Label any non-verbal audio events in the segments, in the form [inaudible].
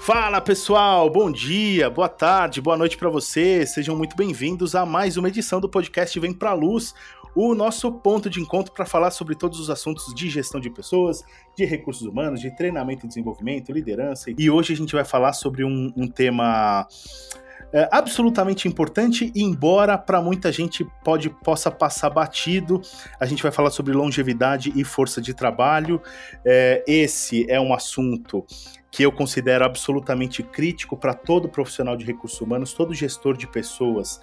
Fala pessoal, bom dia, boa tarde, boa noite para vocês. Sejam muito bem-vindos a mais uma edição do podcast Vem Pra Luz, o nosso ponto de encontro para falar sobre todos os assuntos de gestão de pessoas, de recursos humanos, de treinamento e desenvolvimento, liderança. E hoje a gente vai falar sobre um, um tema é, absolutamente importante, embora para muita gente pode, possa passar batido. A gente vai falar sobre longevidade e força de trabalho. É, esse é um assunto que eu considero absolutamente crítico para todo profissional de recursos humanos, todo gestor de pessoas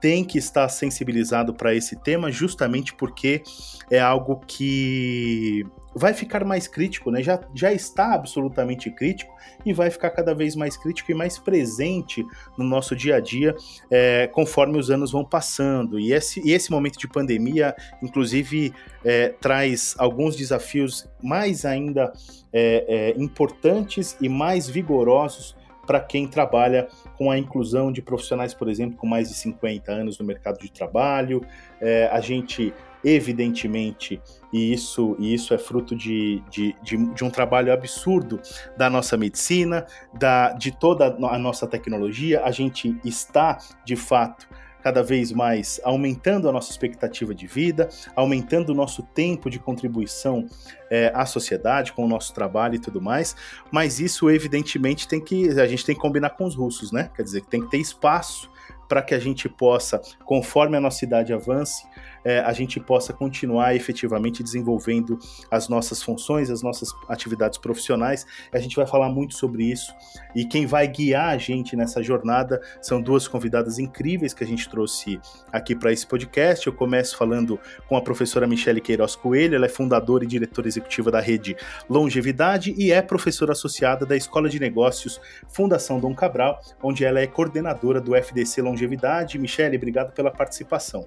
tem que estar sensibilizado para esse tema, justamente porque é algo que vai ficar mais crítico, né? Já, já está absolutamente crítico e vai ficar cada vez mais crítico e mais presente no nosso dia a dia é, conforme os anos vão passando. E esse, e esse momento de pandemia, inclusive, é, traz alguns desafios mais ainda é, é importantes e mais vigorosos para quem trabalha com a inclusão de profissionais, por exemplo, com mais de 50 anos no mercado de trabalho. É, a gente evidentemente, e isso, e isso é fruto de, de, de, de, um trabalho absurdo da nossa medicina, da, de toda a nossa tecnologia, a gente está, de fato, cada vez mais aumentando a nossa expectativa de vida, aumentando o nosso tempo de contribuição é, à sociedade, com o nosso trabalho e tudo mais, mas isso evidentemente tem que a gente tem que combinar com os russos, né? Quer dizer, tem que ter espaço para que a gente possa, conforme a nossa idade avance, é, a gente possa continuar efetivamente desenvolvendo as nossas funções, as nossas atividades profissionais. A gente vai falar muito sobre isso e quem vai guiar a gente nessa jornada são duas convidadas incríveis que a gente trouxe aqui para esse podcast. Eu começo falando com a professora Michele Queiroz Coelho, ela é fundadora e diretora executiva da rede Longevidade e é professora associada da Escola de Negócios Fundação Dom Cabral, onde ela é coordenadora do FDC Longevidade. Michele, obrigado pela participação.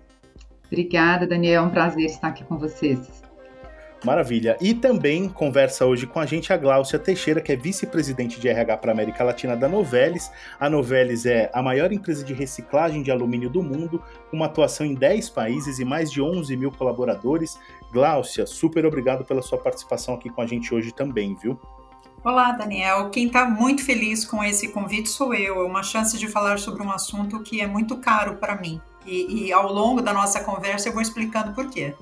Obrigada, Daniel. É um prazer estar aqui com vocês. Maravilha. E também conversa hoje com a gente a Gláucia Teixeira, que é vice-presidente de RH para a América Latina da Novelis. A Novelis é a maior empresa de reciclagem de alumínio do mundo, com uma atuação em 10 países e mais de 11 mil colaboradores. Gláucia, super obrigado pela sua participação aqui com a gente hoje também, viu? Olá, Daniel. Quem está muito feliz com esse convite sou eu. É uma chance de falar sobre um assunto que é muito caro para mim. E, e, ao longo da nossa conversa eu vou explicando por quê.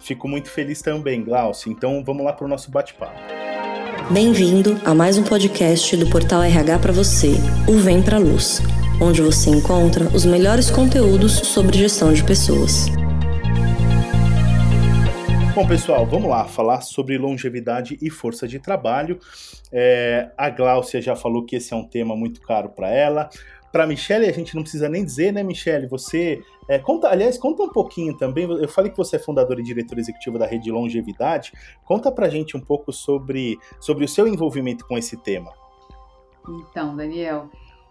Fico muito feliz também, Glaucio. Então vamos lá para o nosso bate-papo. Bem-vindo a mais um podcast do Portal RH para você, o Vem para Luz, onde você encontra os melhores conteúdos sobre gestão de pessoas. Bom, pessoal, vamos lá falar sobre longevidade e força de trabalho. É, a Gláucia já falou que esse é um tema muito caro para ela para Michelle, a gente não precisa nem dizer, né, Michelle? Você é, conta, aliás, conta um pouquinho também. Eu falei que você é fundadora e diretora executiva da Rede Longevidade. Conta para a gente um pouco sobre, sobre o seu envolvimento com esse tema. Então, Daniel,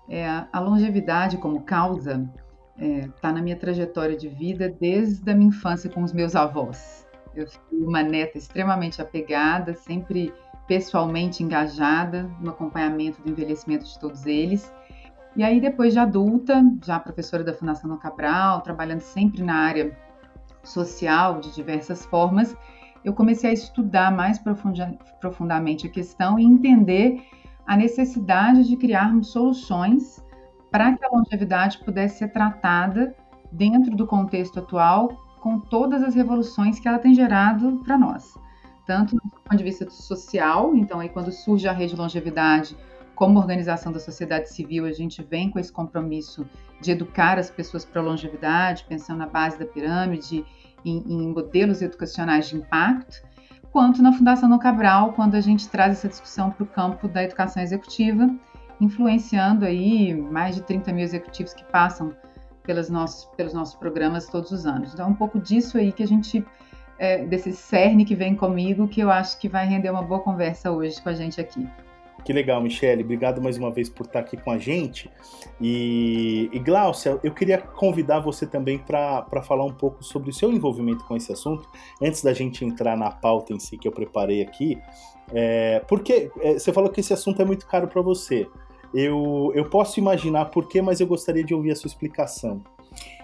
é, a longevidade como causa está é, tá na minha trajetória de vida desde a minha infância com os meus avós. Eu fui uma neta extremamente apegada, sempre pessoalmente engajada no acompanhamento do envelhecimento de todos eles. E aí, depois de adulta, já professora da Fundação No Cabral, trabalhando sempre na área social de diversas formas, eu comecei a estudar mais profundamente a questão e entender a necessidade de criarmos soluções para que a longevidade pudesse ser tratada dentro do contexto atual, com todas as revoluções que ela tem gerado para nós. Tanto do ponto de vista social, então aí quando surge a rede longevidade, como organização da sociedade civil, a gente vem com esse compromisso de educar as pessoas para a longevidade, pensando na base da pirâmide, em, em, modelos educacionais de impacto, quanto na Fundação No Cabral, quando a gente traz essa discussão para o campo da educação executiva, influenciando aí mais de 30 mil executivos que passam pelos nossos, pelos nossos programas todos os anos. Então, é um pouco disso aí que a gente, é, desse cerne que vem comigo, que eu acho que vai render uma boa conversa hoje com a gente aqui. Que legal, Michele. Obrigado mais uma vez por estar aqui com a gente. E, e Glaucia, eu queria convidar você também para falar um pouco sobre o seu envolvimento com esse assunto, antes da gente entrar na pauta em si que eu preparei aqui. É, porque é, você falou que esse assunto é muito caro para você. Eu, eu posso imaginar por quê, mas eu gostaria de ouvir a sua explicação.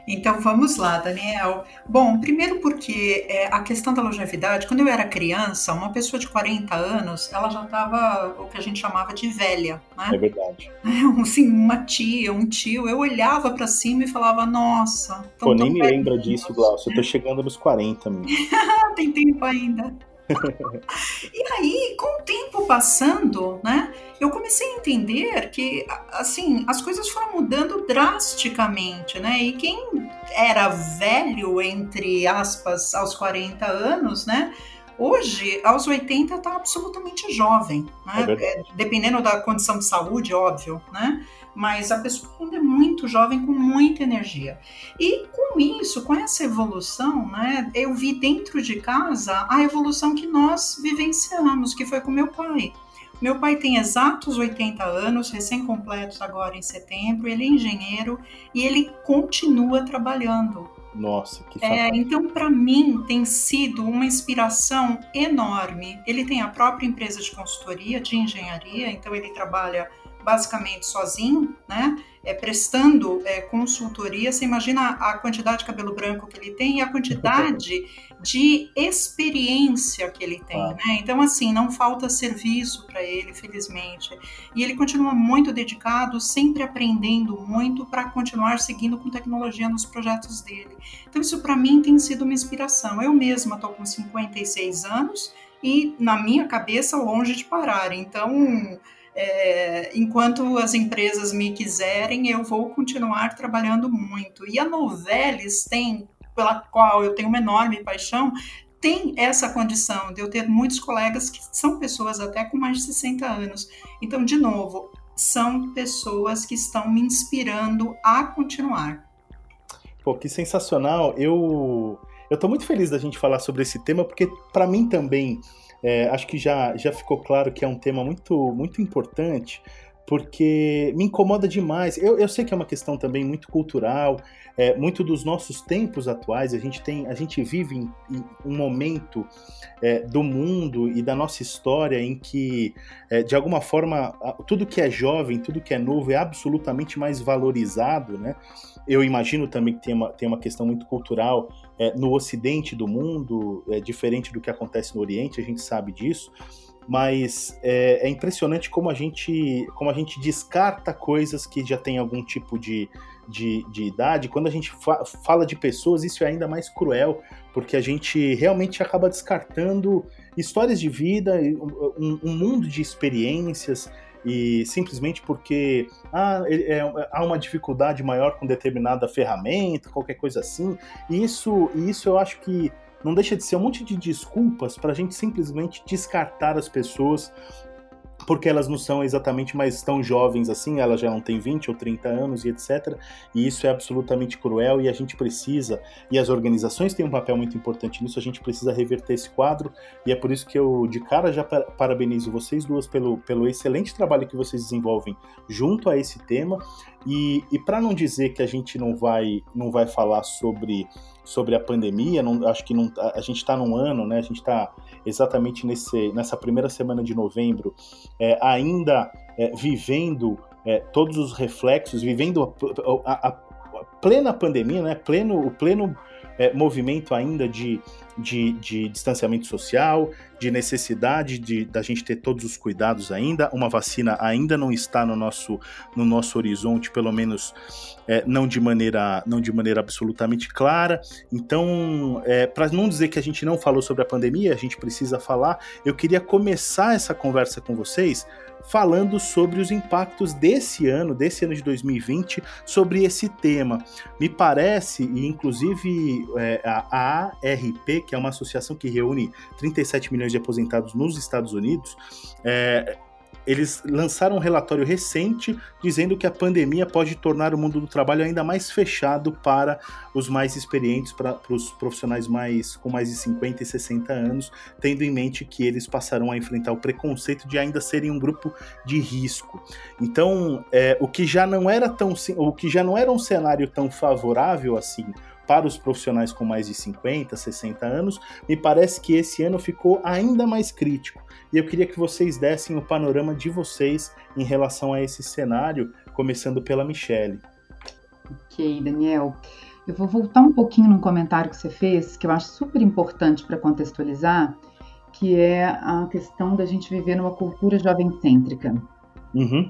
Então vamos lá, Daniel. Bom, primeiro porque é, a questão da longevidade, quando eu era criança, uma pessoa de 40 anos, ela já estava o que a gente chamava de velha, né? É verdade. [laughs] Assim, uma tia, um tio, eu olhava para cima e falava, nossa. Pô, nem me lembra disso, Glaucio. Eu tô chegando nos 40, meu. [laughs] Tem tempo ainda. E aí, com o tempo passando, né, eu comecei a entender que, assim, as coisas foram mudando drasticamente, né? E quem era velho, entre aspas, aos 40 anos, né? Hoje, aos 80, está absolutamente jovem, né? É dependendo da condição de saúde, óbvio, né? Mas a pessoa ainda é muito jovem, com muita energia. E com isso, com essa evolução, né, eu vi dentro de casa a evolução que nós vivenciamos, que foi com meu pai. Meu pai tem exatos 80 anos, recém-completos agora em setembro, ele é engenheiro e ele continua trabalhando. Nossa, que é, Então, para mim, tem sido uma inspiração enorme. Ele tem a própria empresa de consultoria de engenharia, então ele trabalha basicamente sozinho, né? É, prestando é, consultoria. Você imagina a quantidade de cabelo branco que ele tem e a quantidade de experiência que ele tem, ah. né? Então, assim, não falta serviço para ele, felizmente. E ele continua muito dedicado, sempre aprendendo muito para continuar seguindo com tecnologia nos projetos dele. Então, isso para mim tem sido uma inspiração. Eu mesma estou com 56 anos e, na minha cabeça, longe de parar. Então é, enquanto as empresas me quiserem, eu vou continuar trabalhando muito. E a Novelis tem, pela qual eu tenho uma enorme paixão, tem essa condição de eu ter muitos colegas que são pessoas até com mais de 60 anos. Então, de novo, são pessoas que estão me inspirando a continuar. Pô, que sensacional! Eu eu tô muito feliz da gente falar sobre esse tema porque para mim também é, acho que já, já ficou claro que é um tema muito, muito importante, porque me incomoda demais. Eu, eu sei que é uma questão também muito cultural, é, muito dos nossos tempos atuais. A gente tem, a gente vive em, em um momento é, do mundo e da nossa história em que, é, de alguma forma, tudo que é jovem, tudo que é novo é absolutamente mais valorizado, né? Eu imagino também que tem uma, tem uma questão muito cultural é, no ocidente do mundo, é diferente do que acontece no Oriente, a gente sabe disso mas é, é, impressionante como a gente como a gente descarta coisas que já têm algum tipo de, de, de idade. Quando a gente fa fala de pessoas, isso é ainda mais cruel, porque a gente realmente acaba descartando histórias de vida, um, um mundo de experiências, e simplesmente porque ah, é, é, há uma dificuldade maior com determinada ferramenta, qualquer coisa assim. E isso, isso eu acho que não deixa de ser um monte de desculpas para a gente simplesmente descartar as pessoas porque elas não são exatamente mais tão jovens assim, elas já não têm 20 ou 30 anos e etc. E isso é absolutamente cruel e a gente precisa, e as organizações têm um papel muito importante nisso, a gente precisa reverter esse quadro, e é por isso que eu de cara já parabenizo vocês duas pelo, pelo excelente trabalho que vocês desenvolvem junto a esse tema. E, e para não dizer que a gente não vai, não vai falar sobre sobre a pandemia. Não, acho que não, a, gente está num ano, né? A gente está exatamente nesse, nessa primeira semana de novembro, é, ainda é, vivendo é, todos os reflexos, vivendo a, a, a, plena pandemia, né? Pleno, o pleno é, movimento ainda de, de, de, distanciamento social, de necessidade de da gente ter todos os cuidados ainda. Uma vacina ainda não está no nosso, no nosso horizonte, pelo menos é, não de maneira não de maneira absolutamente clara. Então, é, para não dizer que a gente não falou sobre a pandemia, a gente precisa falar. Eu queria começar essa conversa com vocês falando sobre os impactos desse ano, desse ano de 2020, sobre esse tema. Me parece, e inclusive é, a AARP, que é uma associação que reúne 37 milhões de aposentados nos Estados Unidos, é, eles lançaram um relatório recente dizendo que a pandemia pode tornar o mundo do trabalho ainda mais fechado para os mais experientes, para, os profissionais mais com mais de 50 e 60 anos, tendo em mente que eles passarão a enfrentar o preconceito de ainda serem um grupo de risco. Então, é, o que já não era tão o que já não era um cenário tão favorável assim para os profissionais com mais de 50, 60 anos, me parece que esse ano ficou ainda mais crítico. E eu queria que vocês dessem o panorama de vocês em relação a esse cenário, começando pela Michelle. Ok, Daniel. Eu vou voltar um pouquinho num comentário que você fez, que eu acho super importante para contextualizar, que é a questão da gente viver numa cultura jovem-cêntrica. Uhum.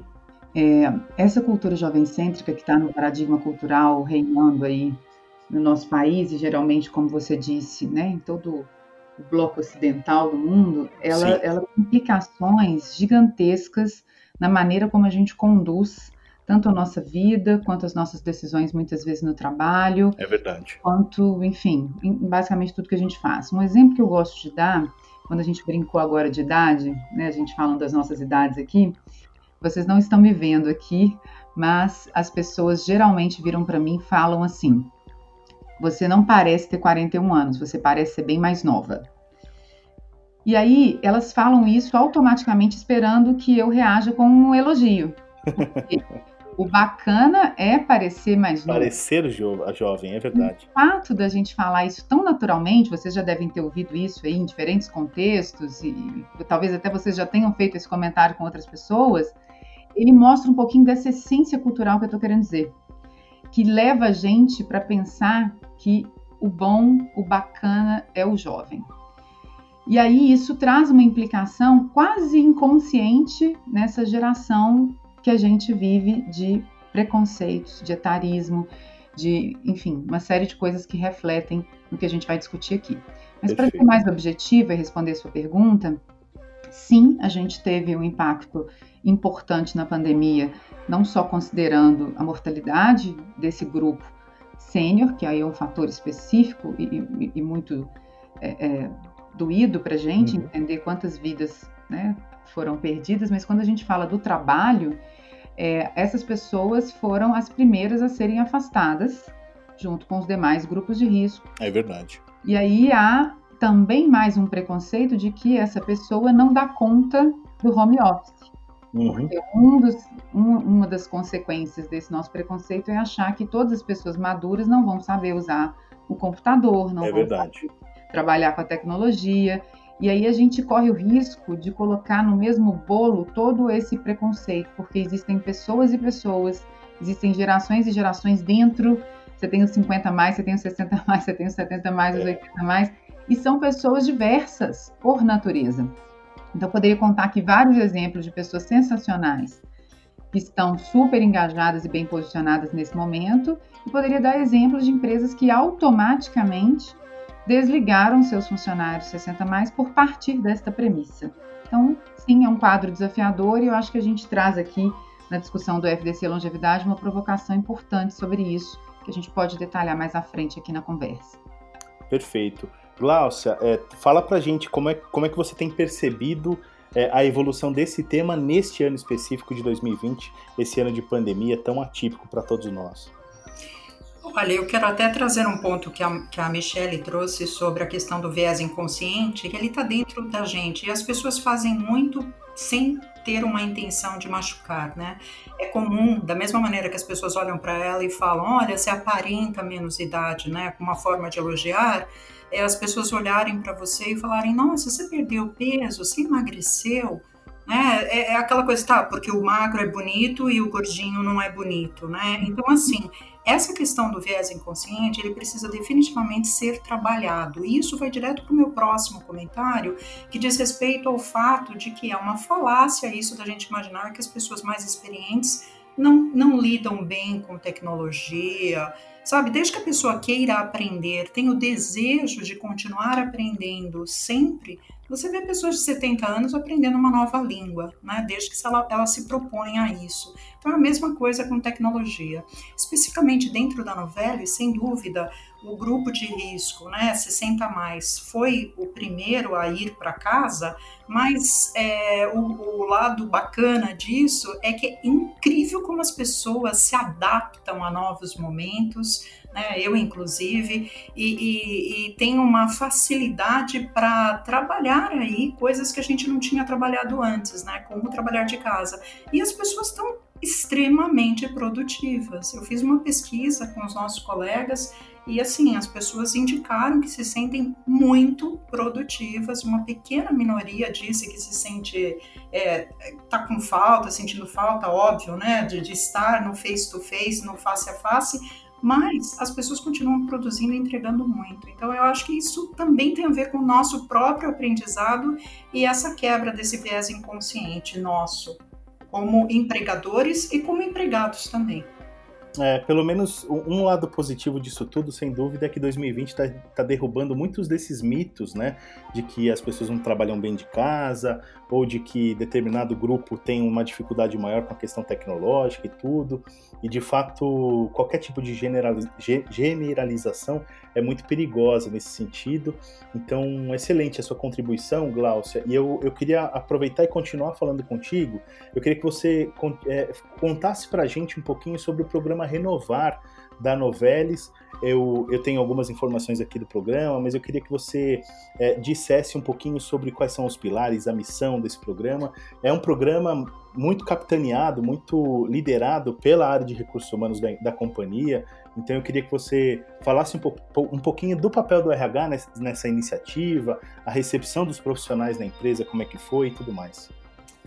É, essa cultura jovem-cêntrica que está no paradigma cultural reinando aí no nosso país, e geralmente, como você disse, né, em todo o bloco ocidental do mundo, ela, ela tem implicações gigantescas na maneira como a gente conduz tanto a nossa vida, quanto as nossas decisões, muitas vezes no trabalho. É verdade. Quanto, enfim, basicamente tudo que a gente faz. Um exemplo que eu gosto de dar, quando a gente brincou agora de idade, né, a gente falando das nossas idades aqui, vocês não estão me vendo aqui, mas as pessoas geralmente viram para mim e falam assim: você não parece ter 41 anos, você parece ser bem mais nova. E aí elas falam isso automaticamente esperando que eu reaja com um elogio. o bacana é parecer mais novo. Parecer jo jovem, é verdade. O fato da gente falar isso tão naturalmente, vocês já devem ter ouvido isso aí em diferentes contextos, e, talvez até vocês já tenham feito esse comentário com outras pessoas, ele mostra um pouquinho dessa essência cultural que eu estou querendo dizer, que leva a gente para pensar que o bom, o bacana é o jovem. E aí isso traz uma implicação quase inconsciente nessa geração que a gente vive de preconceitos, de etarismo, de, enfim, uma série de coisas que refletem no que a gente vai discutir aqui. Mas para ser mais objetiva e responder a sua pergunta, sim, a gente teve um impacto importante na pandemia, não só considerando a mortalidade desse grupo sênior, que aí é um fator específico e, e, e muito é, é, doído para a gente uhum. entender quantas vidas né, foram perdidas, mas quando a gente fala do trabalho, é, essas pessoas foram as primeiras a serem afastadas, junto com os demais grupos de risco. É verdade. E aí há também mais um preconceito de que essa pessoa não dá conta do home office. Uhum. Um dos, um, uma das consequências desse nosso preconceito é achar que todas as pessoas maduras não vão saber usar o computador, não é vão trabalhar com a tecnologia. E aí a gente corre o risco de colocar no mesmo bolo todo esse preconceito, porque existem pessoas e pessoas, existem gerações e gerações dentro. Você tem os 50 mais, você tem os 60 mais, você tem os 70 mais, os 80 é. mais, e são pessoas diversas por natureza. Então, eu poderia contar aqui vários exemplos de pessoas sensacionais que estão super engajadas e bem posicionadas nesse momento, e poderia dar exemplos de empresas que automaticamente desligaram seus funcionários 60 mais por partir desta premissa. Então, sim, é um quadro desafiador e eu acho que a gente traz aqui na discussão do FDC Longevidade uma provocação importante sobre isso, que a gente pode detalhar mais à frente aqui na conversa. Perfeito. Gláucia, é, fala pra gente como é, como é que você tem percebido é, a evolução desse tema neste ano específico de 2020, esse ano de pandemia tão atípico para todos nós. Olha, eu quero até trazer um ponto que a, que a Michelle trouxe sobre a questão do viés inconsciente, que ele está dentro da gente e as pessoas fazem muito sem ter uma intenção de machucar, né? É comum, da mesma maneira que as pessoas olham para ela e falam, olha, você aparenta menos idade, né? Com uma forma de elogiar, é as pessoas olharem para você e falarem: nossa, você perdeu peso, você emagreceu. Né? É, é, aquela coisa, tá, porque o magro é bonito e o gordinho não é bonito, né? Então, assim, essa questão do viés inconsciente, ele precisa definitivamente ser trabalhado. E isso vai direto para o meu próximo comentário, que diz respeito ao fato de que é uma falácia isso da gente imaginar que as pessoas mais experientes não, não lidam bem com tecnologia, Sabe, desde que a pessoa queira aprender, tenha o desejo de continuar aprendendo sempre, você vê pessoas de 70 anos aprendendo uma nova língua, né? Desde que ela, ela se propõe a isso. Então é a mesma coisa com tecnologia. Especificamente dentro da novela, e sem dúvida, o grupo de risco, né, 60 mais, foi o primeiro a ir para casa, mas é, o, o, lado bacana disso é que é incrível como as pessoas se adaptam a novos momentos, né, eu inclusive, e, e, e tem uma facilidade para trabalhar aí coisas que a gente não tinha trabalhado antes, né, como trabalhar de casa. E as pessoas estão extremamente produtivas. Eu fiz uma pesquisa com os nossos colegas e assim, as pessoas indicaram que se sentem muito produtivas, uma pequena minoria disse que se sente, é, tá com falta, sentindo falta, óbvio, né, de, de estar no face to face, no face a face, mas as pessoas continuam produzindo e entregando muito. Então, eu acho que isso também tem a ver com o nosso próprio aprendizado e essa quebra desse viés inconsciente nosso, como empregadores e como empregados também. É, pelo menos um lado positivo disso tudo, sem dúvida, é que 2020 está tá derrubando muitos desses mitos, né? De que as pessoas não trabalham bem de casa, ou de que determinado grupo tem uma dificuldade maior com a questão tecnológica e tudo. E de fato, qualquer tipo de generalização é muito perigosa nesse sentido. Então, excelente a sua contribuição, Gláucia. E eu, eu queria aproveitar e continuar falando contigo. Eu queria que você é, contasse para a gente um pouquinho sobre o programa Renovar da Novelis. Eu, eu tenho algumas informações aqui do programa, mas eu queria que você é, dissesse um pouquinho sobre quais são os pilares, a missão desse programa. É um programa muito capitaneado, muito liderado pela área de recursos humanos da, da companhia. Então eu queria que você falasse um, po um pouquinho do papel do RH nessa, nessa iniciativa, a recepção dos profissionais na empresa, como é que foi e tudo mais.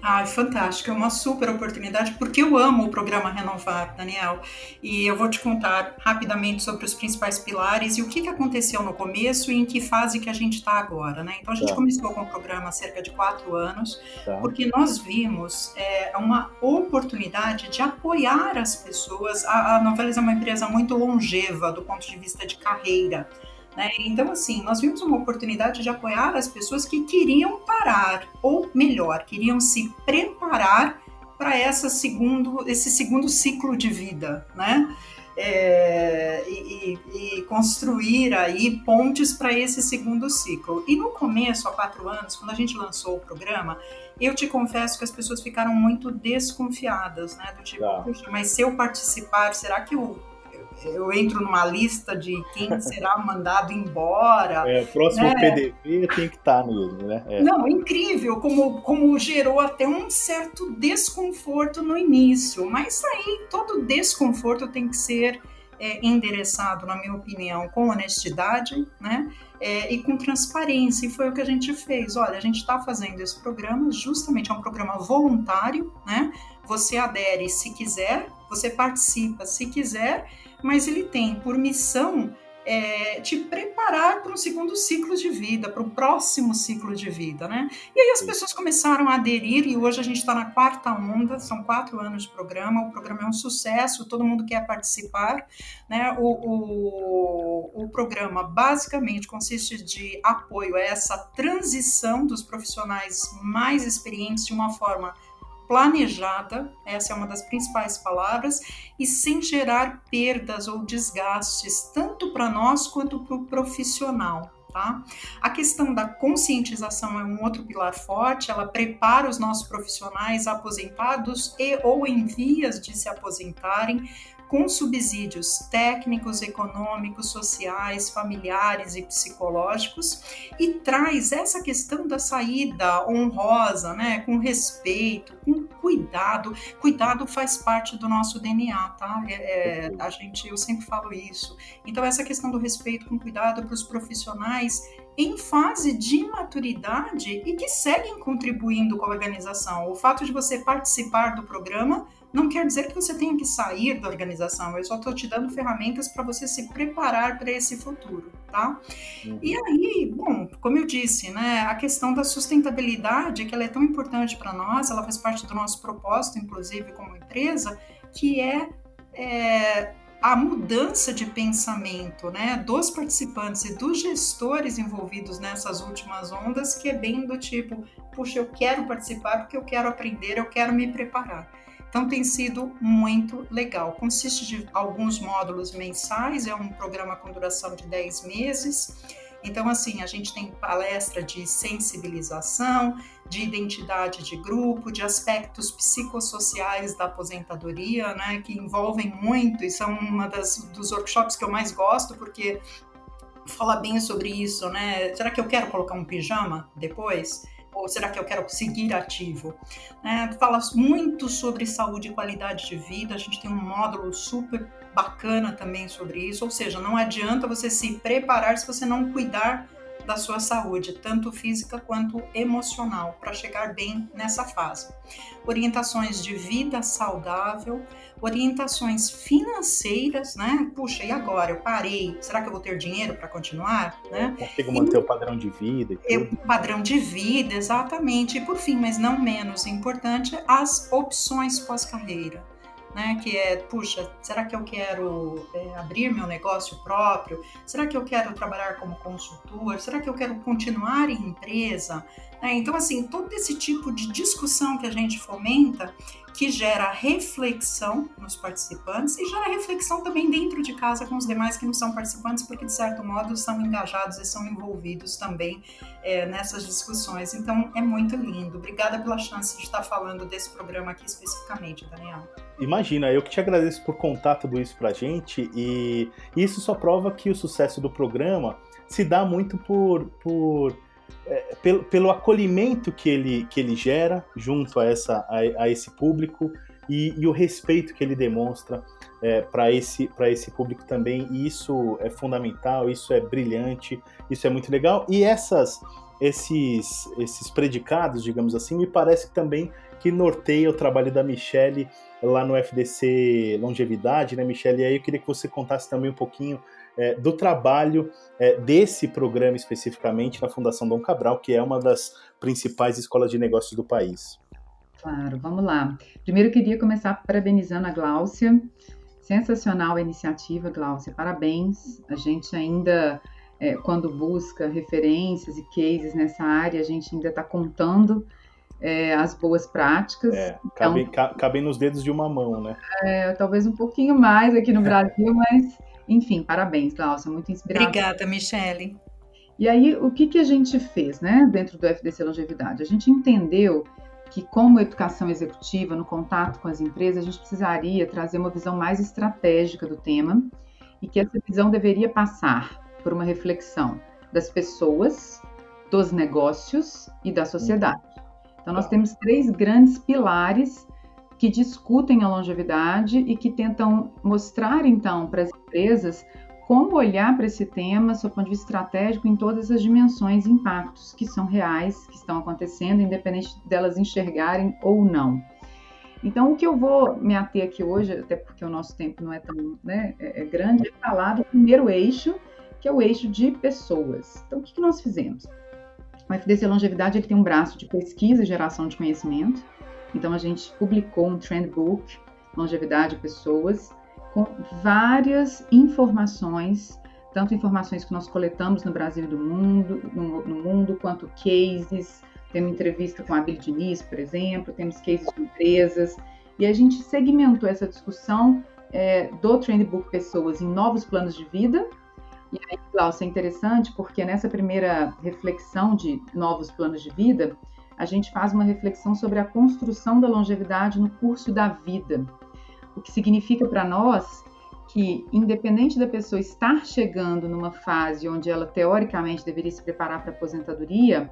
Ai, fantástico, é uma super oportunidade, porque eu amo o programa Renovar, Daniel. E eu vou te contar rapidamente sobre os principais pilares e o que, que aconteceu no começo e em que fase que a gente está agora, né? Então, a gente tá. começou com o programa há cerca de quatro anos, tá. porque nós vimos é, uma oportunidade de apoiar as pessoas. A, a Novelis é uma empresa muito longeva do ponto de vista de carreira. Né? Então, assim, nós vimos uma oportunidade de apoiar as pessoas que queriam parar, ou melhor, queriam se preparar para essa segundo, esse segundo ciclo de vida, né? É, e, e, construir aí pontes para esse segundo ciclo. E no começo, há quatro anos, quando a gente lançou o programa, eu te confesso que as pessoas ficaram muito desconfiadas, né? Do tipo, tá. mas se eu participar, será que o eu entro numa lista de quem será mandado embora. É, próximo né? PDV tem que estar tá mesmo, né? É. Não, incrível como, como gerou até um certo desconforto no início, mas aí todo desconforto tem que ser é, endereçado, na minha opinião, com honestidade, né? É, e com transparência, e foi o que a gente fez. Olha, a gente está fazendo esse programa, justamente é um programa voluntário, né? Você adere se quiser, você participa se quiser, mas ele tem por missão é, te preparar para um segundo ciclo de vida, para o próximo ciclo de vida, né? E aí as pessoas começaram a aderir e hoje a gente está na quarta onda, são quatro anos de programa, o programa é um sucesso, todo mundo quer participar, né? O, o, o programa basicamente consiste de apoio a essa transição dos profissionais mais experientes de uma forma planejada, essa é uma das principais palavras, e sem gerar perdas ou desgastes, tanto para nós quanto para o profissional. Tá? A questão da conscientização é um outro pilar forte, ela prepara os nossos profissionais aposentados e ou em vias de se aposentarem com subsídios técnicos, econômicos, sociais, familiares e psicológicos, e traz essa questão da saída honrosa, né, com respeito, com cuidado. Cuidado faz parte do nosso DNA, tá? É, é, a gente, eu sempre falo isso. Então essa questão do respeito com cuidado para os profissionais em fase de maturidade e que seguem contribuindo com a organização. O fato de você participar do programa não quer dizer que você tenha que sair da organização, eu só estou te dando ferramentas para você se preparar para esse futuro, tá? Uhum. E aí, bom, como eu disse, né, a questão da sustentabilidade, que ela é tão importante para nós, ela faz parte do nosso propósito, inclusive, como empresa, que é, é a mudança de pensamento né, dos participantes e dos gestores envolvidos nessas últimas ondas, que é bem do tipo, puxa, eu quero participar porque eu quero aprender, eu quero me preparar. Então tem sido muito legal. Consiste de alguns módulos mensais, é um programa com duração de 10 meses. Então, assim, a gente tem palestra de sensibilização, de identidade de grupo, de aspectos psicossociais da aposentadoria, né, que envolvem muito e são uma das dos workshops que eu mais gosto, porque fala bem sobre isso, né? Será que eu quero colocar um pijama depois? Ou será que eu quero seguir ativo? É, fala muito sobre saúde e qualidade de vida, a gente tem um módulo super bacana também sobre isso, ou seja, não adianta você se preparar se você não cuidar da sua saúde, tanto física quanto emocional, para chegar bem nessa fase. Orientações de vida saudável, orientações financeiras, né? Puxa, e agora? Eu parei, será que eu vou ter dinheiro para continuar? Né? Consigo manter e, o padrão de vida? O padrão de vida, exatamente. E por fim, mas não menos importante, as opções pós-carreira né? Que é, puxa, será que eu quero é, abrir meu negócio próprio? Será que eu quero trabalhar como consultor? Será que eu quero continuar em empresa? É, então, assim, todo esse tipo de discussão que a gente fomenta que gera reflexão nos participantes e gera reflexão também dentro de casa com os demais que não são participantes, porque de certo modo são engajados e são envolvidos também é, nessas discussões. Então é muito lindo. Obrigada pela chance de estar falando desse programa aqui especificamente, Daniel. Imagina, eu que te agradeço por contar tudo isso pra gente e isso só prova que o sucesso do programa se dá muito por, por é, pelo, pelo acolhimento que ele, que ele gera junto a, essa, a, a esse público e, e, o respeito que ele demonstra é, para esse, esse público também. E isso é fundamental, isso é brilhante, isso é muito legal. E essas, esses, esses predicados, digamos assim, me parece também que norteia o trabalho da Michelle lá no FDC Longevidade, né, Michelle? E aí eu queria que você contasse também um pouquinho é, do trabalho é, desse programa especificamente na Fundação Dom Cabral, que é uma das principais escolas de negócios do país. Claro, vamos lá. Primeiro queria começar parabenizando a Gláucia. Sensacional a iniciativa, Gláucia. Parabéns. A gente ainda, é, quando busca referências e cases nessa área, a gente ainda está contando é, as boas práticas. É, cabem, então, cabem nos dedos de uma mão, né? É, talvez um pouquinho mais aqui no [laughs] Brasil, mas enfim, parabéns, Glaucia, muito inspirador. Obrigada, Michele. E aí, o que, que a gente fez, né, dentro do FDC Longevidade? A gente entendeu que, como educação executiva, no contato com as empresas, a gente precisaria trazer uma visão mais estratégica do tema e que essa visão deveria passar por uma reflexão das pessoas, dos negócios e da sociedade. Então, nós temos três grandes pilares que discutem a longevidade e que tentam mostrar, então, para as empresas como olhar para esse tema, sob ponto de vista estratégico, em todas as dimensões e impactos que são reais, que estão acontecendo, independente delas enxergarem ou não. Então, o que eu vou me ater aqui hoje, até porque o nosso tempo não é tão né, é, é grande, é falar do primeiro eixo, que é o eixo de pessoas. Então, o que, que nós fizemos? O FDC Longevidade ele tem um braço de pesquisa e geração de conhecimento, então a gente publicou um trend book, longevidade pessoas, com várias informações, tanto informações que nós coletamos no Brasil e do mundo, no, no mundo, quanto cases. Temos entrevista com a Bill Diniz, por exemplo, temos cases de empresas, e a gente segmentou essa discussão é, do Trendbook Pessoas em novos planos de vida. E aí, Glaucia, é interessante porque nessa primeira reflexão de novos planos de vida, a gente faz uma reflexão sobre a construção da longevidade no curso da vida. O que significa para nós que, independente da pessoa estar chegando numa fase onde ela teoricamente deveria se preparar para a aposentadoria,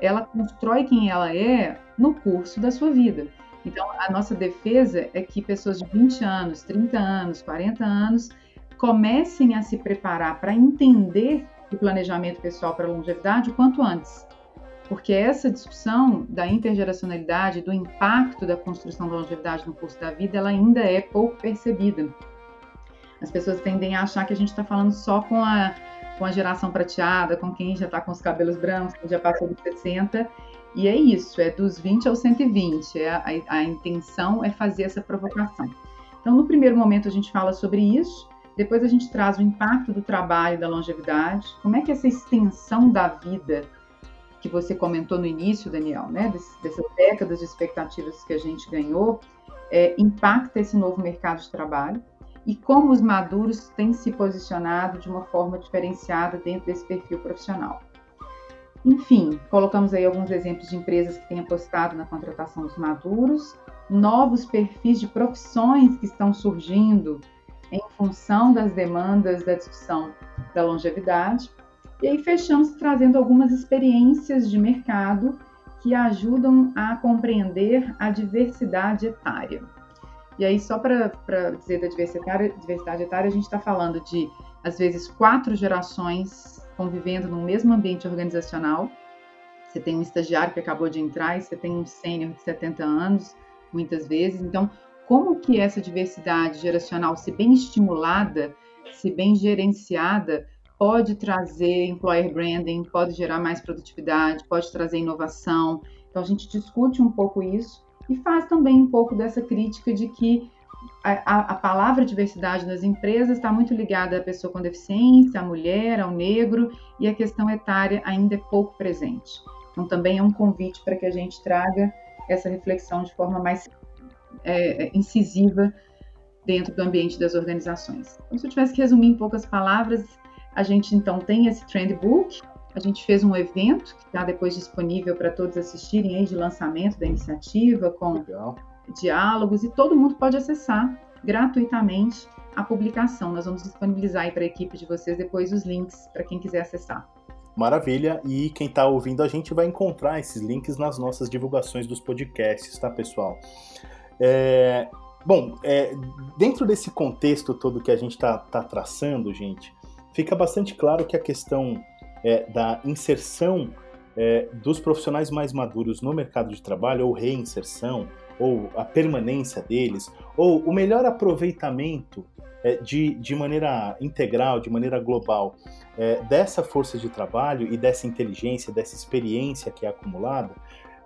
ela constrói quem ela é no curso da sua vida. Então, a nossa defesa é que pessoas de 20 anos, 30 anos, 40 anos comecem a se preparar para entender o planejamento pessoal para a longevidade o quanto antes porque essa discussão da intergeracionalidade, do impacto da construção da longevidade no curso da vida, ela ainda é pouco percebida. As pessoas tendem a achar que a gente está falando só com a, com a geração prateada, com quem já está com os cabelos brancos, quem já passou dos 60, e é isso, é dos 20 aos 120, é a, a intenção é fazer essa provocação. Então, no primeiro momento, a gente fala sobre isso, depois a gente traz o impacto do trabalho da longevidade, como é que essa extensão da vida que você comentou no início, Daniel, né, dessas décadas de expectativas que a gente ganhou, é, impacta esse novo mercado de trabalho e como os maduros têm se posicionado de uma forma diferenciada dentro desse perfil profissional. Enfim, colocamos aí alguns exemplos de empresas que têm apostado na contratação dos maduros, novos perfis de profissões que estão surgindo em função das demandas da discussão da longevidade e aí fechamos trazendo algumas experiências de mercado que ajudam a compreender a diversidade etária. E aí, só para dizer da diversidade, diversidade etária, a gente está falando de, às vezes, quatro gerações convivendo no mesmo ambiente organizacional. Você tem um estagiário que acabou de entrar e você tem um sênior de 70 anos, muitas vezes. Então, como que essa diversidade geracional, se bem estimulada, se bem gerenciada, pode trazer employer branding, pode gerar mais produtividade, pode trazer inovação. Então a gente discute um pouco isso e faz também um pouco dessa crítica de que a, a, palavra diversidade nas empresas está muito ligada à pessoa com deficiência, à mulher, ao negro, e a questão etária ainda é pouco presente. Então, também é um convite para que a gente traga essa reflexão de forma mais é, é, incisiva dentro do ambiente das organizações. Então, se eu tivesse que resumir em poucas palavras, a gente então tem esse trend book, a gente fez um evento que está depois disponível para todos assistirem aí de lançamento da iniciativa com Legal. diálogos e todo mundo pode acessar gratuitamente a publicação. Nós vamos disponibilizar aí para a equipe de vocês depois os links para quem quiser acessar. Maravilha, e quem está ouvindo a gente vai encontrar esses links nas nossas divulgações dos podcasts, tá, pessoal? É, bom, é, dentro desse contexto todo que a gente está tá traçando, gente, fica bastante claro que a questão é, da inserção é, dos profissionais mais maduros no mercado de trabalho, ou reinserção, ou a permanência deles, ou o melhor aproveitamento é, de, de maneira integral, de maneira global, é, dessa força de trabalho e dessa inteligência, dessa experiência que é acumulada,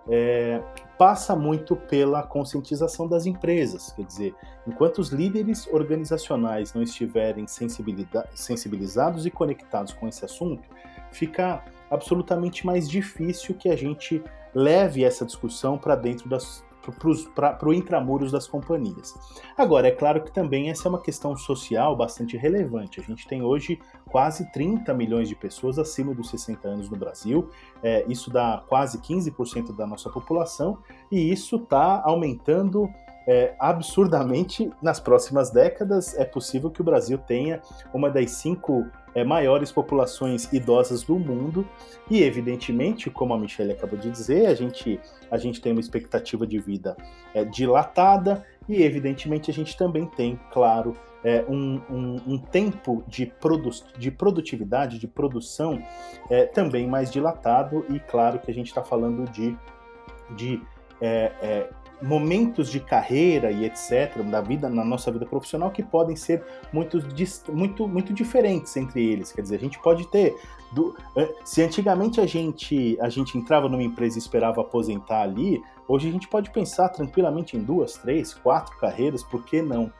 é, passa muito pela conscientização das empresas. Quer dizer, enquanto os líderes organizacionais não estiverem sensibilizados e conectados com esse assunto, fica absolutamente mais difícil que a gente leve essa discussão para dentro das, para o intramuros das companhias. Agora, é claro que também essa é uma questão social bastante relevante. A gente tem hoje quase 30 milhões de pessoas acima dos 60 anos no Brasil, é, isso dá quase 15% da nossa população, e isso está aumentando é, absurdamente nas próximas décadas. É possível que o Brasil tenha uma das cinco é, maiores populações idosas do mundo. E, evidentemente, como a Michelle acabou de dizer, a gente, a gente tem uma expectativa de vida é, dilatada. E, evidentemente, a gente também tem, claro, é, um, um, um, tempo de, produ de produtividade, de produção é, também mais dilatado. E, claro, que a gente está falando de, de é, é, momentos de carreira e etc da vida na nossa vida profissional que podem ser muito muito muito diferentes entre eles. Quer dizer a gente pode ter do, eh, se antigamente a gente a gente entrava numa empresa e esperava aposentar ali hoje a gente pode pensar tranquilamente em duas três quatro carreiras por que não?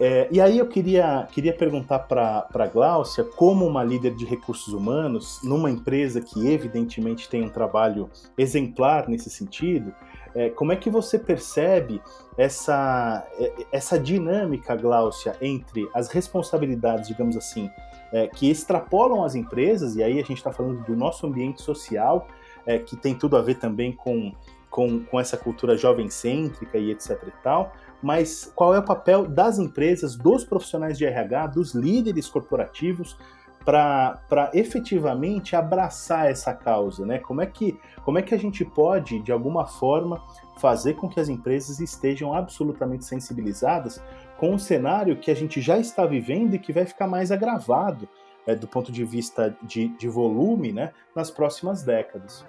É, e aí eu queria, queria perguntar para a Gláucia, como uma líder de recursos humanos, numa empresa que evidentemente tem um trabalho exemplar nesse sentido, é, como é que você percebe essa, é, essa dinâmica, Gláucia, entre as responsabilidades, digamos assim, é, que extrapolam as empresas, e aí a gente está falando do nosso ambiente social, é, que tem tudo a ver também com, com, com essa cultura jovem-cêntrica e etc e tal, mas qual é o papel das empresas, dos profissionais de RH, dos líderes corporativos para efetivamente abraçar essa causa, né? Como é, que, como é que a gente pode, de alguma forma, fazer com que as empresas estejam absolutamente sensibilizadas com um cenário que a gente já está vivendo e que vai ficar mais agravado é, do ponto de vista de, de volume né, nas próximas décadas?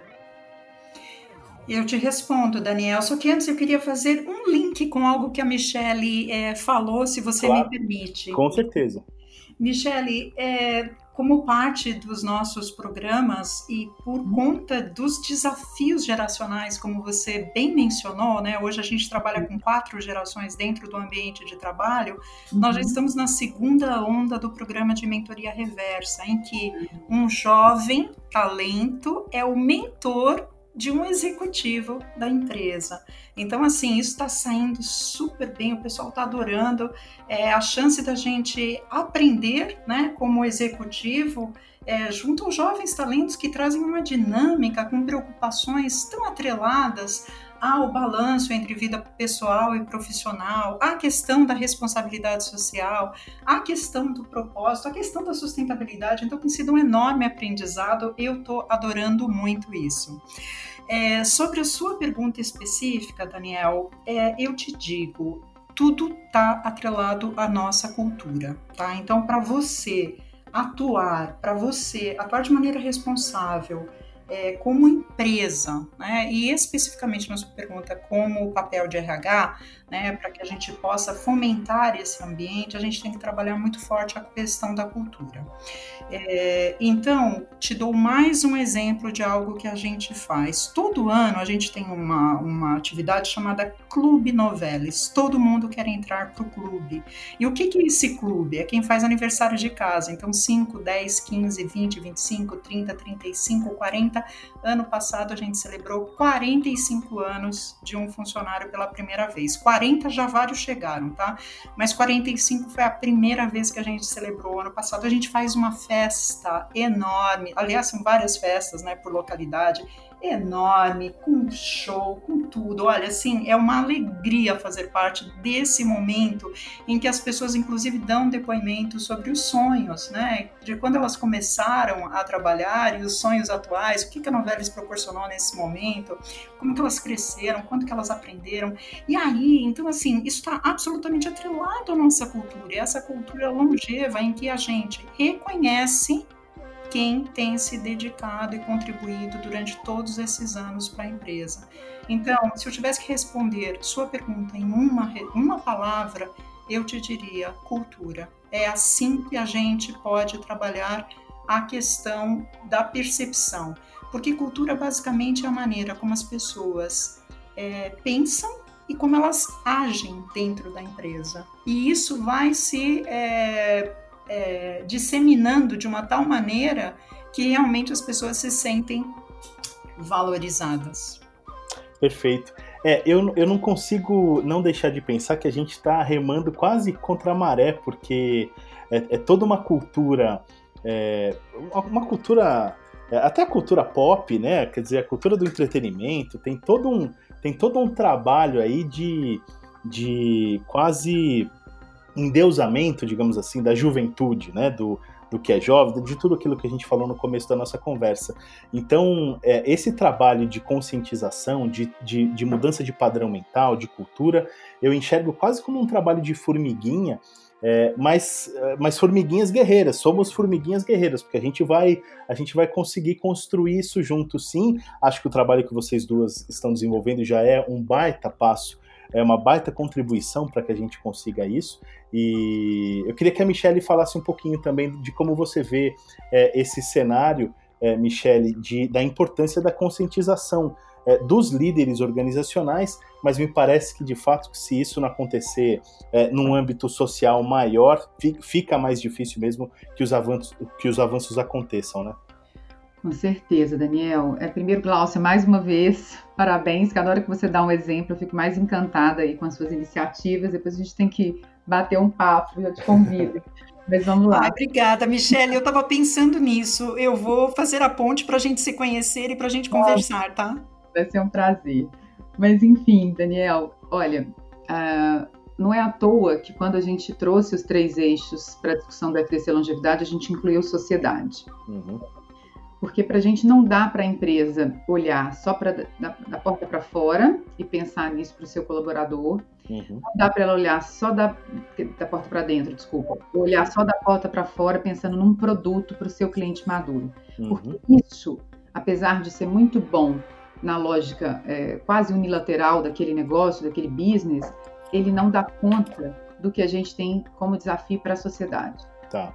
Eu te respondo, Daniel. Só que antes eu queria fazer um link com algo que a Michelle é, falou, se você claro, me permite. Com certeza. Michele, é, como parte dos nossos programas e por conta dos desafios geracionais, como você bem mencionou, né? Hoje a gente trabalha com quatro gerações dentro do ambiente de trabalho. Uhum. Nós já uhum. estamos na segunda onda do programa de mentoria reversa, em que um jovem talento é o mentor de um executivo da empresa. Então, assim, isso está saindo super bem, o pessoal está adorando. É, a chance da gente aprender, né, como executivo, é, junto aos jovens talentos que trazem uma dinâmica com preocupações tão atreladas ao balanço entre vida pessoal e profissional, a questão da responsabilidade social, a questão do propósito, a questão da sustentabilidade. Então, tem sido um enorme aprendizado. Eu estou adorando muito isso. É, sobre a sua pergunta específica, Daniel, é, eu te digo, tudo está atrelado à nossa cultura, tá? Então, para você atuar para você, atuar de maneira responsável, é, como empresa, né? E especificamente na sua pergunta, como o papel de RH, né, para que a gente possa fomentar esse ambiente, a gente tem que trabalhar muito forte a questão da cultura. É, então, te dou mais um exemplo de algo que a gente faz. Todo ano a gente tem uma, uma atividade chamada Clube Noveles. Todo mundo quer entrar para o clube. E o que, que é esse clube? É quem faz aniversário de casa. Então, 5, 10, 15, 20, 25, 30, 35, 40. Ano passado a gente celebrou 45 anos de um funcionário pela primeira vez. 40 40 já vários chegaram, tá? Mas 45 foi a primeira vez que a gente celebrou. Ano passado a gente faz uma festa enorme. Aliás, são várias festas, né, por localidade enorme, com show, com tudo. Olha, assim, é uma alegria fazer parte desse momento em que as pessoas, inclusive, dão depoimento sobre os sonhos, né? De quando elas começaram a trabalhar e os sonhos atuais, o que, que a novela lhes proporcionou nesse momento, como que elas cresceram, quanto que elas aprenderam. E aí, então, assim, isso está absolutamente atrelado à nossa cultura, e essa cultura longeva em que a gente reconhece quem tem se dedicado e contribuído durante todos esses anos para a empresa. Então, se eu tivesse que responder sua pergunta em uma, uma palavra, eu te diria cultura. É assim que a gente pode trabalhar a questão da percepção, porque cultura basicamente é a maneira como as pessoas é, pensam e como elas agem dentro da empresa. E isso vai se é, é, disseminando de uma tal maneira que realmente as pessoas se sentem valorizadas. Perfeito. É, eu, eu não consigo não deixar de pensar que a gente está remando quase contra a maré, porque é, é toda uma cultura, é, uma cultura, é, até a cultura pop, né? Quer dizer, a cultura do entretenimento, tem todo um, tem todo um trabalho aí de, de quase endeusamento, digamos assim, da juventude, né? Do, do que é jovem, de tudo aquilo que a gente falou no começo da nossa conversa. Então, é, esse trabalho de conscientização, de, de, de, mudança de padrão mental, de cultura, eu enxergo quase como um trabalho de formiguinha, é, mas, é, mas formiguinhas guerreiras, somos formiguinhas guerreiras, porque a gente vai a gente vai conseguir construir isso junto sim. Acho que o trabalho que vocês duas estão desenvolvendo já é um baita passo é uma baita contribuição para que a gente consiga isso. E eu queria que a Michelle falasse um pouquinho também de como você vê é, esse cenário, é, Michelle, de, da importância da conscientização é, dos líderes organizacionais, mas me parece que de fato, se isso não acontecer é, num âmbito social maior, fica mais difícil mesmo que os avanços, que os avanços aconteçam, né? Com certeza, Daniel. É, primeiro, Glaucia, mais uma vez, parabéns. Cada hora que você dá um exemplo, eu fico mais encantada aí com as suas iniciativas. Depois a gente tem que bater um papo, eu te convido. [laughs] Mas vamos lá. Ai, obrigada, Michelle. Eu estava pensando nisso. Eu vou fazer a ponte para a gente se conhecer e para a gente conversar, tá? Vai ser um prazer. Mas, enfim, Daniel, olha, uh, não é à toa que quando a gente trouxe os três eixos para a discussão da FDC Longevidade, a gente incluiu sociedade. Uhum porque para a gente não dá para a empresa olhar só pra, da, da porta para fora e pensar nisso para o seu colaborador, uhum. não dá para ela olhar só da, da porta para dentro, desculpa, olhar só da porta para fora pensando num produto para o seu cliente maduro, uhum. porque isso, apesar de ser muito bom na lógica é, quase unilateral daquele negócio, daquele business, ele não dá conta do que a gente tem como desafio para a sociedade. Tá.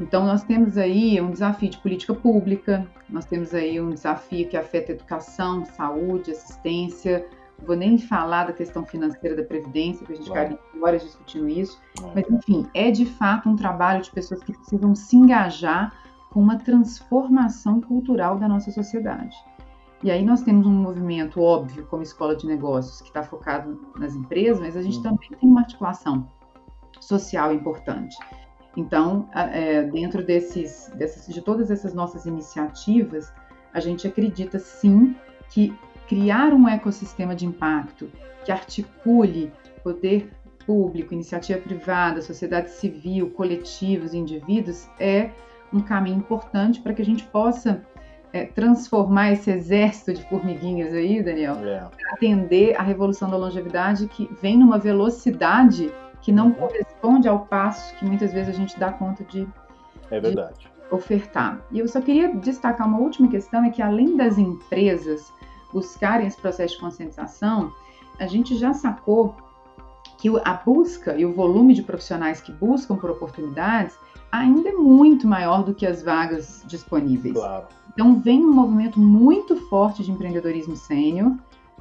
Então, nós temos aí um desafio de política pública, nós temos aí um desafio que afeta educação, saúde, assistência. Não vou nem falar da questão financeira da Previdência, que a gente claro. ficaria horas discutindo isso. Mas, enfim, é de fato um trabalho de pessoas que precisam se engajar com uma transformação cultural da nossa sociedade. E aí nós temos um movimento óbvio, como escola de negócios, que está focado nas empresas, mas a gente uhum. também tem uma articulação social importante. Então, é, dentro desses, dessas, de todas essas nossas iniciativas, a gente acredita sim que criar um ecossistema de impacto que articule poder público, iniciativa privada, sociedade civil, coletivos, indivíduos, é um caminho importante para que a gente possa é, transformar esse exército de formiguinhas aí, Daniel, é. atender a revolução da longevidade que vem numa velocidade que não uhum. Corresponde ao passo que muitas vezes a gente dá conta de, É verdade. ofertar. E eu só queria destacar uma última questão, é que além das empresas buscarem esse processo de conscientização, a gente já sacou que a busca e o volume de profissionais que buscam por oportunidades ainda é muito maior do que as vagas disponíveis. Claro. Então vem um movimento muito forte de empreendedorismo sênior.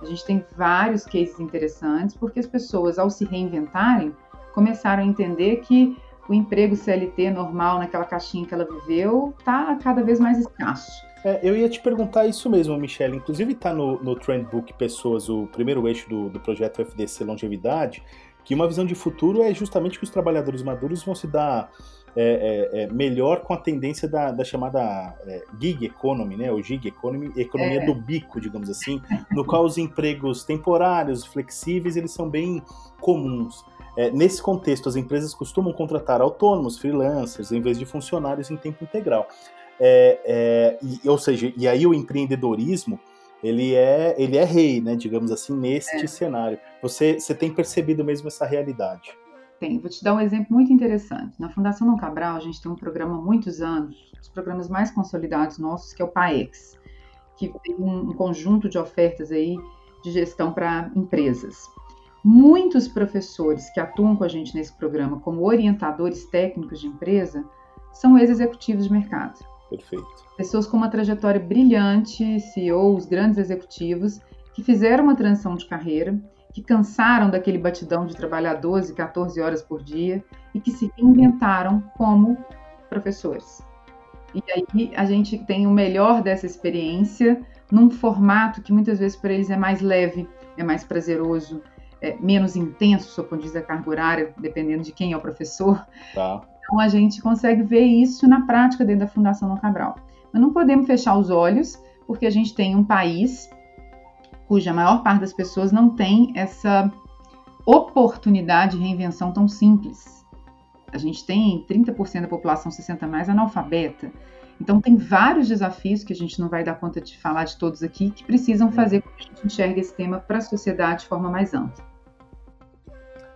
A gente tem vários cases interessantes, porque as pessoas, ao se reinventarem, começaram a entender que o emprego CLT normal, naquela caixinha que ela viveu, está cada vez mais escasso. É, eu ia te perguntar isso mesmo, Michelle. Inclusive está no, no Trendbook Pessoas, o primeiro eixo do, do projeto FDC Longevidade, que uma visão de futuro é justamente que os trabalhadores maduros vão se dar é, é, é, melhor com a tendência da, da chamada é, gig economy, né? O gig economy, economia é. do bico, digamos assim, no qual os empregos temporários, flexíveis, eles são bem comuns. É, nesse contexto, as empresas costumam contratar autônomos, freelancers, em vez de funcionários em tempo integral. E, ou seja, e aí o empreendedorismo ele é, ele é rei, né, digamos assim, neste cenário. Você, você tem percebido mesmo essa realidade? Tem. Vou te dar um exemplo muito interessante. Na Fundação Dom Cabral, a gente tem um programa há muitos anos, um dos programas mais consolidados nossos, que é o PAEX, que tem um conjunto de ofertas aí de gestão para empresas. Muitos professores que atuam com a gente nesse programa como orientadores técnicos de empresa são ex-executivos de mercado. Perfeito. Pessoas com uma trajetória brilhante, CEOs, grandes executivos, que fizeram uma transição de carreira que cansaram daquele batidão de trabalhar 12, 14 horas por dia e que se reinventaram como professores. E aí a gente tem o melhor dessa experiência num formato que muitas vezes para eles é mais leve, é mais prazeroso, é menos intenso, sob o ponto de vista carga horária, dependendo de quem é o professor. Tá. Então a gente consegue ver isso na prática dentro da Fundação Dom Cabral. Mas não podemos fechar os olhos, porque a gente tem um país cuja maior parte das pessoas não tem essa oportunidade de reinvenção tão simples. A gente tem 30% da população 60 mais analfabeta. Então tem vários desafios que a gente não vai dar conta de falar de todos aqui que precisam fazer com que a gente enxergue esse tema para a sociedade de forma mais ampla.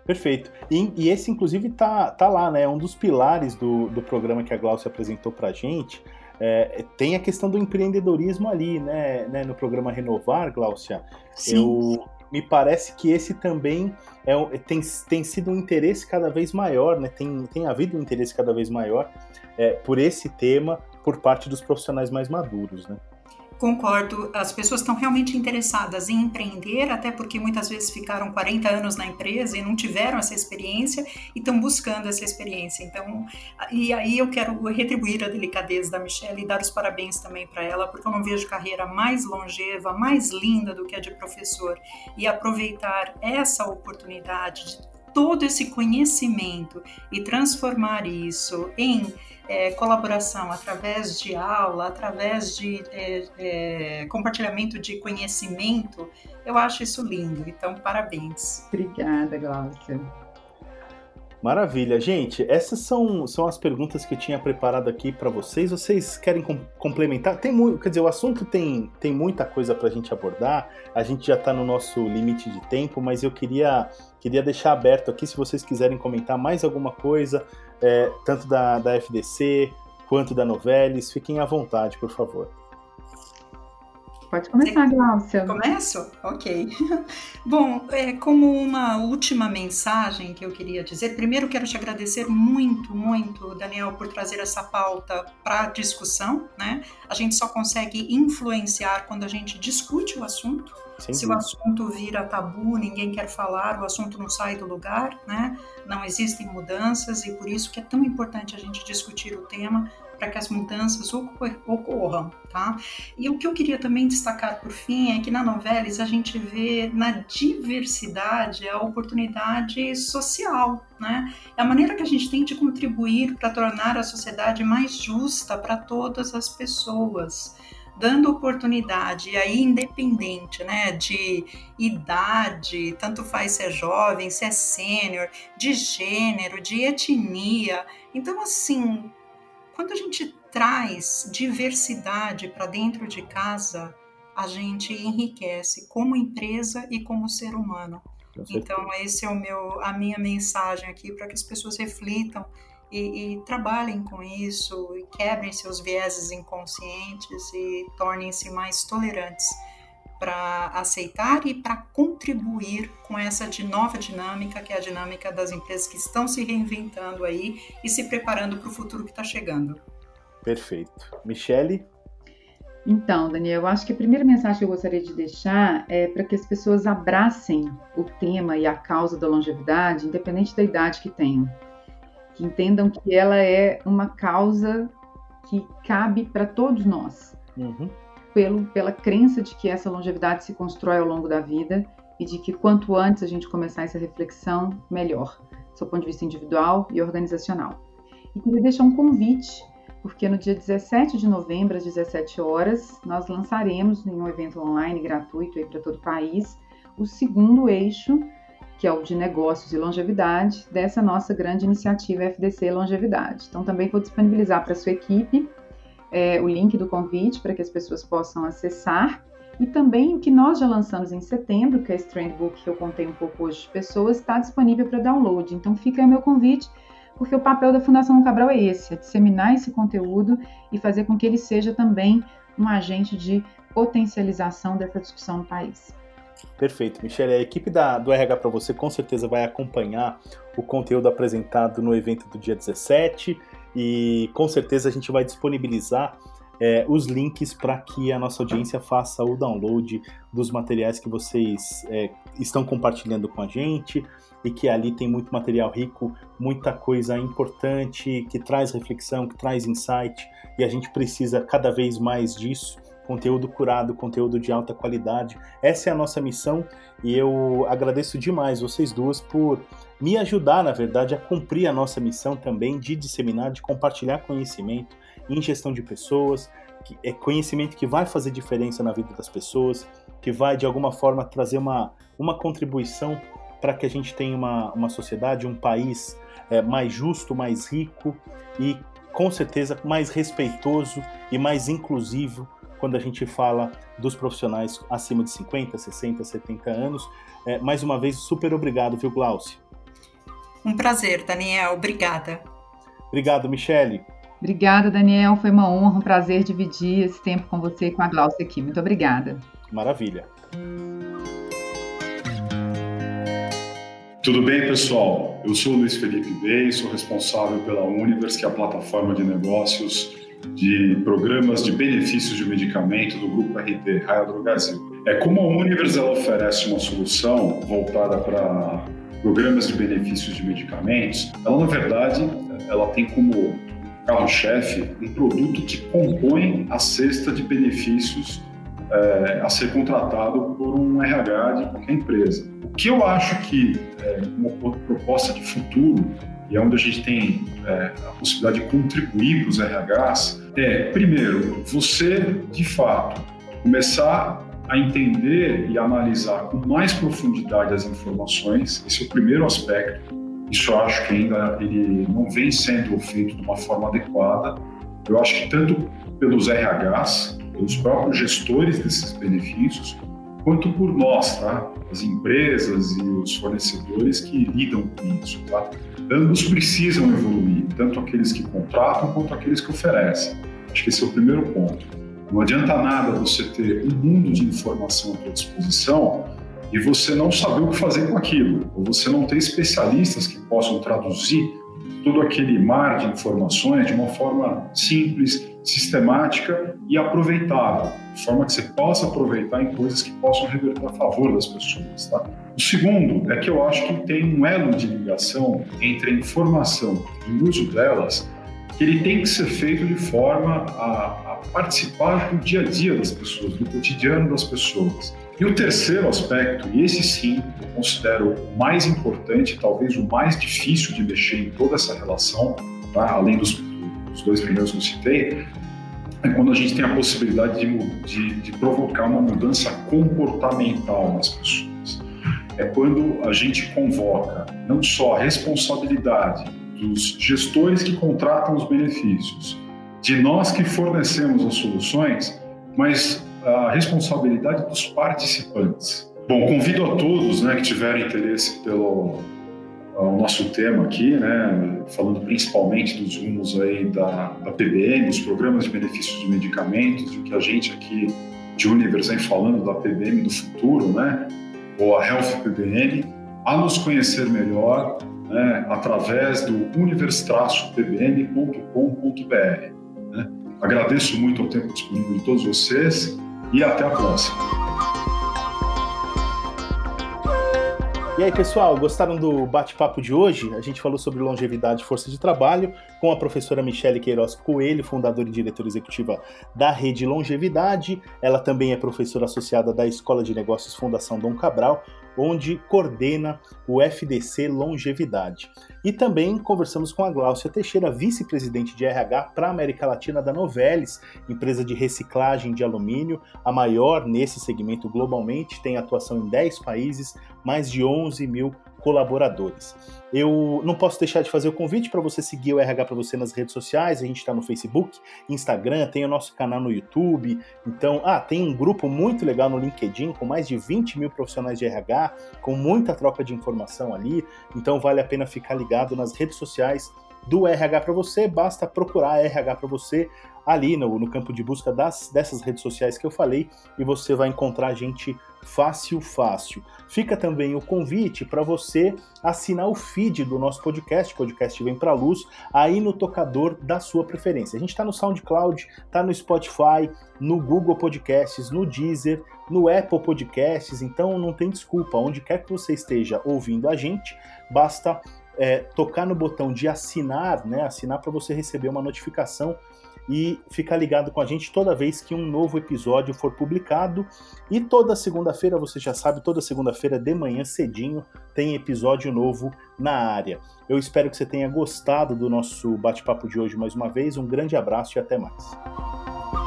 Perfeito. E, e, esse, inclusive, tá, tá lá, né? É um dos pilares do, do programa que a Glaucia apresentou para a gente, é, tem a questão do empreendedorismo ali, né, né no programa Renovar, Glaucia. Sim. Eu, me parece que esse também é, tem, tem sido um interesse cada vez maior, né? tem, tem havido um interesse cada vez maior é, por esse tema por parte dos profissionais mais maduros. Né? Concordo, as pessoas estão realmente interessadas em empreender, até porque muitas vezes ficaram 40 anos na empresa e não tiveram essa experiência e estão buscando essa experiência. Então, e aí eu quero retribuir a delicadeza da Michelle e dar os parabéns também para ela, porque eu não vejo carreira mais longeva, mais linda do que a de professor. E aproveitar essa oportunidade de todo esse conhecimento e transformar isso em é, colaboração através de aula, através de é, é, compartilhamento de conhecimento, eu acho isso lindo. Então, parabéns. Obrigada, Glaucia. Maravilha, gente. Essas são, são as perguntas que eu tinha preparado aqui para vocês. Vocês querem com, complementar? Tem muito, quer dizer, o assunto tem, tem muita coisa para a gente abordar. A gente já está no nosso limite de tempo, mas eu queria, queria deixar aberto aqui se vocês quiserem comentar mais alguma coisa, é, tanto da, da FDC quanto da Novelis. Fiquem à vontade, por favor. Pode começar, Glaucia. Começo? Ok. [laughs] Bom, é, como uma última mensagem que eu queria dizer, primeiro quero te agradecer muito, muito, Daniel, por trazer essa pauta para discussão. Né? A gente só consegue influenciar quando a gente discute o assunto. Sem Se dúvida. o assunto vira tabu, ninguém quer falar, o assunto não sai do lugar, né? Não existem mudanças e por isso que é tão importante a gente discutir o tema para que as mudanças ocorram, tá? E o que eu queria também destacar por fim é que na Novelis a gente vê na diversidade a oportunidade social, né? É a maneira que a gente tem de contribuir para tornar a sociedade mais justa para todas as pessoas dando oportunidade aí independente, né, de idade, tanto faz se é jovem, se é sênior, de gênero, de etnia. Então assim, quando a gente traz diversidade para dentro de casa, a gente enriquece como empresa e como ser humano. Então esse é o meu a minha mensagem aqui para que as pessoas reflitam e, e trabalhem com isso, e quebrem seus vieses inconscientes e tornem-se mais tolerantes para aceitar e para contribuir com essa de nova dinâmica, que é a dinâmica das empresas que estão se reinventando aí e se preparando para o futuro que está chegando. Perfeito. Michele? Então, Daniel, eu acho que a primeira mensagem que eu gostaria de deixar é para que as pessoas abracem o tema e a causa da longevidade, independente da idade que tenham que entendam que ela é uma causa que cabe para todos nós, uhum. pelo, pela crença de que essa longevidade se constrói ao longo da vida e de que quanto antes a gente começar essa reflexão, melhor, do ponto de vista individual e organizacional. E queria deixar um convite, porque no dia 17 de novembro, às 17 horas, nós lançaremos em um evento online gratuito para todo o país o segundo eixo que é o de negócios e longevidade, dessa nossa grande iniciativa FDC Longevidade. Então, também vou disponibilizar para a sua equipe é, o link do convite para que as pessoas possam acessar. E também o que nós já lançamos em setembro, que é esse Trendbook que eu contei um pouco hoje de pessoas, está disponível para download. Então, fica aí o meu convite, porque o papel da Fundação Cabral é esse, é disseminar esse conteúdo e fazer com que ele seja também um agente de potencialização dessa discussão no país. Perfeito, Michele. A equipe da, do RH para você com certeza vai acompanhar o conteúdo apresentado no evento do dia 17 e com certeza a gente vai disponibilizar é, os links para que a nossa audiência faça o download dos materiais que vocês é, estão compartilhando com a gente e que ali tem muito material rico, muita coisa importante que traz reflexão, que traz insight e a gente precisa cada vez mais disso conteúdo curado, conteúdo de alta qualidade. Essa é a nossa missão e eu agradeço demais vocês duas por me ajudar, na verdade, a cumprir a nossa missão também de disseminar, de compartilhar conhecimento em gestão de pessoas, que é conhecimento que vai fazer diferença na vida das pessoas, que vai de alguma forma trazer uma, uma contribuição para que a gente tenha uma, uma sociedade, um país é, mais justo, mais rico e com certeza mais respeitoso e mais inclusivo quando a gente fala dos profissionais acima de 50, 60, 70 anos. É, mais uma vez, super obrigado, viu, Glaucio? Um prazer, Daniel. Obrigada. Obrigado, Michele. Obrigada, Daniel. Foi uma honra, um prazer dividir esse tempo com você e com a Glaucia aqui. Muito obrigada. Maravilha. Tudo bem, pessoal? Eu sou o Luiz Felipe Bey, sou responsável pela Univers, que é a plataforma de negócios de programas de benefícios de medicamento do grupo RT, Raia Brasil. É como a Univers oferece uma solução voltada para programas de benefícios de medicamentos, ela na verdade ela tem como carro-chefe um produto que compõe a cesta de benefícios é, a ser contratado por um RH de qualquer empresa. O que eu acho que é uma proposta de futuro e é onde a gente tem é, a possibilidade de contribuir para os RHs, é, primeiro, você, de fato, começar a entender e analisar com mais profundidade as informações, esse é o primeiro aspecto. Isso eu acho que ainda ele não vem sendo feito de uma forma adequada. Eu acho que tanto pelos RHs, pelos próprios gestores desses benefícios, quanto por nós, tá? As empresas e os fornecedores que lidam com isso, tá? Ambos precisam evoluir, tanto aqueles que contratam quanto aqueles que oferecem. Acho que esse é o primeiro ponto. Não adianta nada você ter um mundo de informação à sua disposição e você não saber o que fazer com aquilo, ou você não ter especialistas que possam traduzir todo aquele mar de informações de uma forma simples, sistemática e aproveitável, de forma que você possa aproveitar em coisas que possam reverter a favor das pessoas. Tá? O segundo é que eu acho que tem um elo de ligação entre a informação e o uso delas que ele tem que ser feito de forma a, a participar do dia a dia das pessoas, do cotidiano das pessoas. E o terceiro aspecto, e esse sim eu considero o mais importante, talvez o mais difícil de mexer em toda essa relação, tá? além dos, dos, dois primeiros que eu citei, é quando a gente tem a possibilidade de, de, de provocar uma mudança comportamental nas pessoas. É quando a gente convoca não só a responsabilidade dos gestores que contratam os benefícios, de nós que fornecemos as soluções, mas a responsabilidade dos participantes. Bom, convido a todos né, que tiverem interesse pelo, o nosso tema aqui, né, falando principalmente dos rumos aí da, da PBM, dos programas de benefícios de medicamentos, e o que a gente aqui de Univers vem falando da PBM do futuro, né, ou a Health PBM, a nos conhecer melhor né, através do univers-pbm.com.br. Né. Agradeço muito o tempo disponível de todos vocês e até a próxima. E aí, pessoal, gostaram do bate-papo de hoje? A gente falou sobre longevidade e força de trabalho com a professora Michele Queiroz Coelho, fundadora e diretora executiva da Rede Longevidade. Ela também é professora associada da Escola de Negócios Fundação Dom Cabral, onde coordena o FDC Longevidade. E também conversamos com a Gláucia Teixeira, vice-presidente de RH para a América Latina da Novelis, empresa de reciclagem de alumínio, a maior nesse segmento globalmente, tem atuação em 10 países, mais de 11 mil colaboradores. Eu não posso deixar de fazer o convite para você seguir o RH para você nas redes sociais. A gente está no Facebook, Instagram, tem o nosso canal no YouTube. Então, ah, tem um grupo muito legal no LinkedIn com mais de 20 mil profissionais de RH, com muita troca de informação ali. Então, vale a pena ficar ligado nas redes sociais do RH para você. Basta procurar RH para você ali no, no campo de busca das, dessas redes sociais que eu falei e você vai encontrar a gente fácil, fácil. Fica também o convite para você assinar o feed do nosso podcast, podcast Vem Pra Luz, aí no tocador da sua preferência. A gente está no SoundCloud, está no Spotify, no Google Podcasts, no Deezer, no Apple Podcasts, então não tem desculpa. Onde quer que você esteja ouvindo a gente, basta é, tocar no botão de assinar, né? Assinar para você receber uma notificação e ficar ligado com a gente toda vez que um novo episódio for publicado. E toda segunda-feira, você já sabe, toda segunda-feira de manhã cedinho tem episódio novo na área. Eu espero que você tenha gostado do nosso bate-papo de hoje mais uma vez. Um grande abraço e até mais.